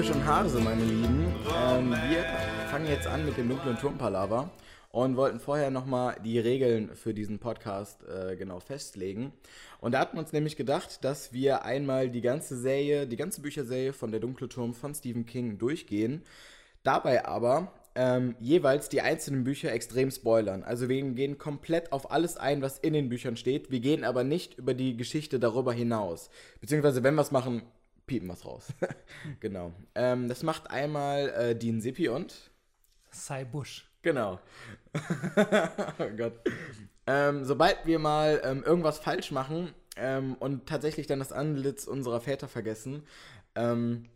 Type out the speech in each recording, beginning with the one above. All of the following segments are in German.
Fisch und Hase, meine Lieben. Ähm, wir fangen jetzt an mit dem dunklen Turmpalava und wollten vorher nochmal die Regeln für diesen Podcast äh, genau festlegen. Und da hatten wir uns nämlich gedacht, dass wir einmal die ganze Serie, die ganze Bücherserie von Der dunkle Turm von Stephen King durchgehen. Dabei aber ähm, jeweils die einzelnen Bücher extrem spoilern. Also wir gehen komplett auf alles ein, was in den Büchern steht. Wir gehen aber nicht über die Geschichte darüber hinaus. Beziehungsweise, wenn wir es machen, piepen es raus. genau. Ähm, das macht einmal äh, Dean Sippi und Sai Bush. Genau. oh Gott. Ähm, sobald wir mal ähm, irgendwas falsch machen ähm, und tatsächlich dann das Antlitz unserer Väter vergessen, ähm,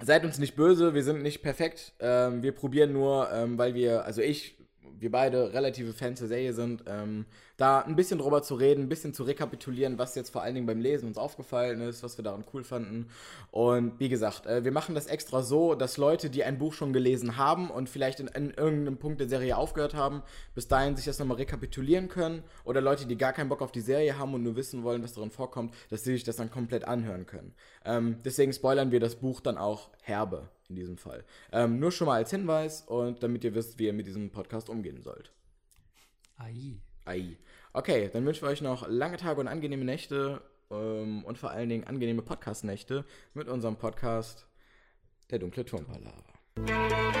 seid uns nicht böse, wir sind nicht perfekt. Ähm, wir probieren nur, weil wir, also ich, wir beide relative Fans der Serie sind, ähm, da ein bisschen drüber zu reden, ein bisschen zu rekapitulieren, was jetzt vor allen Dingen beim Lesen uns aufgefallen ist, was wir daran cool fanden. Und wie gesagt, äh, wir machen das extra so, dass Leute, die ein Buch schon gelesen haben und vielleicht in, in irgendeinem Punkt der Serie aufgehört haben, bis dahin sich das nochmal rekapitulieren können. Oder Leute, die gar keinen Bock auf die Serie haben und nur wissen wollen, was darin vorkommt, dass sie sich das dann komplett anhören können. Ähm, deswegen spoilern wir das Buch dann auch herbe in diesem Fall. Ähm, nur schon mal als Hinweis und damit ihr wisst, wie ihr mit diesem Podcast umgehen sollt. Ai. Ai. Okay, dann wünschen wir euch noch lange Tage und angenehme Nächte ähm, und vor allen Dingen angenehme Podcast-Nächte mit unserem Podcast Der dunkle Turmpalava.